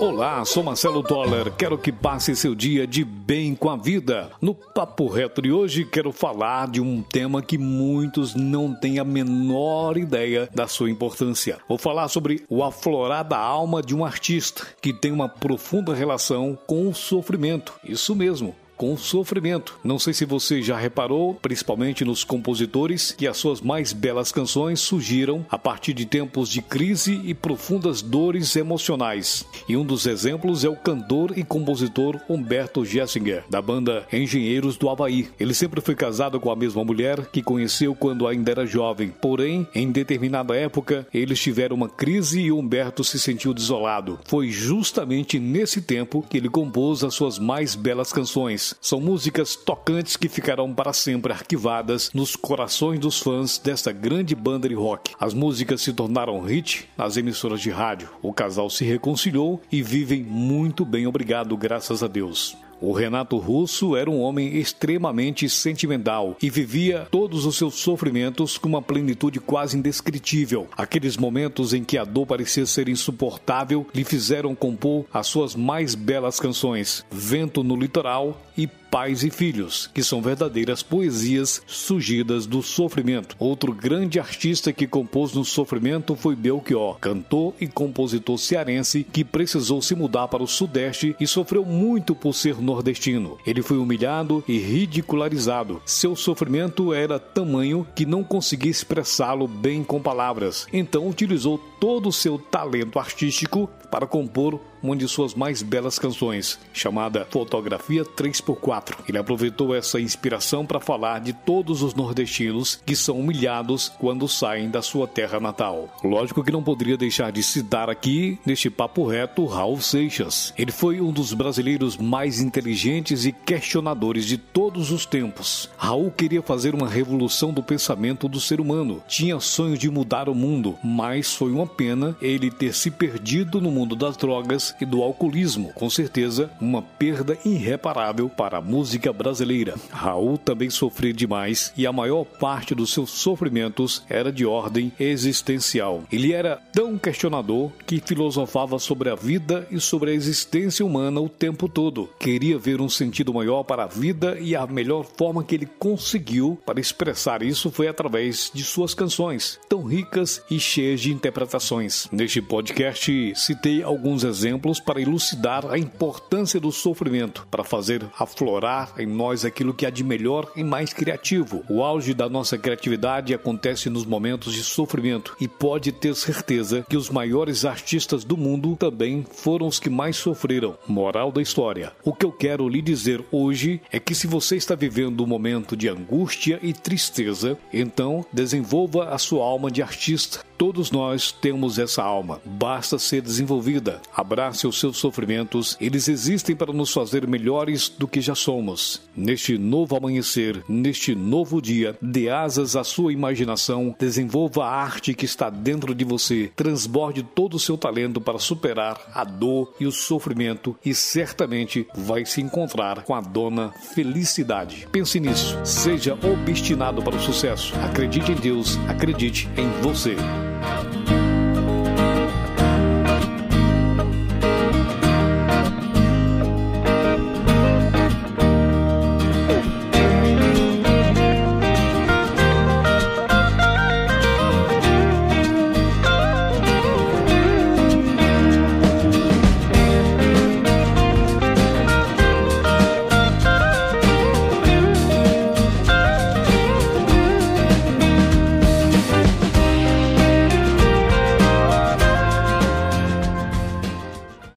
Olá, sou Marcelo Toller. Quero que passe seu dia de bem com a vida. No Papo Reto de hoje, quero falar de um tema que muitos não têm a menor ideia da sua importância. Vou falar sobre o aflorar da alma de um artista que tem uma profunda relação com o sofrimento. Isso mesmo com sofrimento. Não sei se você já reparou, principalmente nos compositores, que as suas mais belas canções surgiram a partir de tempos de crise e profundas dores emocionais. E um dos exemplos é o cantor e compositor Humberto Gessinger, da banda Engenheiros do Havaí. Ele sempre foi casado com a mesma mulher que conheceu quando ainda era jovem. Porém, em determinada época, eles tiveram uma crise e Humberto se sentiu desolado. Foi justamente nesse tempo que ele compôs as suas mais belas canções são músicas tocantes que ficarão para sempre arquivadas nos corações dos fãs desta grande banda de rock. As músicas se tornaram hit nas emissoras de rádio. O casal se reconciliou e vivem muito bem, obrigado, graças a Deus. O Renato Russo era um homem extremamente sentimental e vivia todos os seus sofrimentos com uma plenitude quase indescritível. Aqueles momentos em que a dor parecia ser insuportável lhe fizeram compor as suas mais belas canções, Vento no Litoral e pais e filhos, que são verdadeiras poesias surgidas do sofrimento. Outro grande artista que compôs no sofrimento foi Belchior, cantor e compositor cearense que precisou se mudar para o Sudeste e sofreu muito por ser nordestino. Ele foi humilhado e ridicularizado. Seu sofrimento era tamanho que não conseguia expressá-lo bem com palavras. Então utilizou todo o seu talento artístico para compor uma de suas mais belas canções, chamada Fotografia 3x4. Ele aproveitou essa inspiração para falar de todos os nordestinos que são humilhados quando saem da sua terra natal. Lógico que não poderia deixar de citar aqui, neste papo reto, Raul Seixas. Ele foi um dos brasileiros mais inteligentes e questionadores de todos os tempos. Raul queria fazer uma revolução do pensamento do ser humano. Tinha sonho de mudar o mundo, mas foi uma pena ele ter se perdido no mundo das drogas e do alcoolismo. Com certeza, uma perda irreparável para a música brasileira. Raul também sofreu demais e a maior parte dos seus sofrimentos era de ordem existencial. Ele era tão questionador que filosofava sobre a vida e sobre a existência humana o tempo todo. Queria ver um sentido maior para a vida e a melhor forma que ele conseguiu para expressar isso foi através de suas canções, tão ricas e cheias de interpretações. Neste podcast, citei alguns exemplos exemplos para elucidar a importância do sofrimento, para fazer aflorar em nós aquilo que há de melhor e mais criativo. O auge da nossa criatividade acontece nos momentos de sofrimento e pode ter certeza que os maiores artistas do mundo também foram os que mais sofreram. Moral da história. O que eu quero lhe dizer hoje é que se você está vivendo um momento de angústia e tristeza, então desenvolva a sua alma de artista. Todos nós temos essa alma, basta ser desenvolvida. Abrace os seus sofrimentos, eles existem para nos fazer melhores do que já somos. Neste novo amanhecer, neste novo dia, dê asas à sua imaginação, desenvolva a arte que está dentro de você, transborde todo o seu talento para superar a dor e o sofrimento e certamente vai se encontrar com a dona felicidade. Pense nisso, seja obstinado para o sucesso. Acredite em Deus, acredite em você.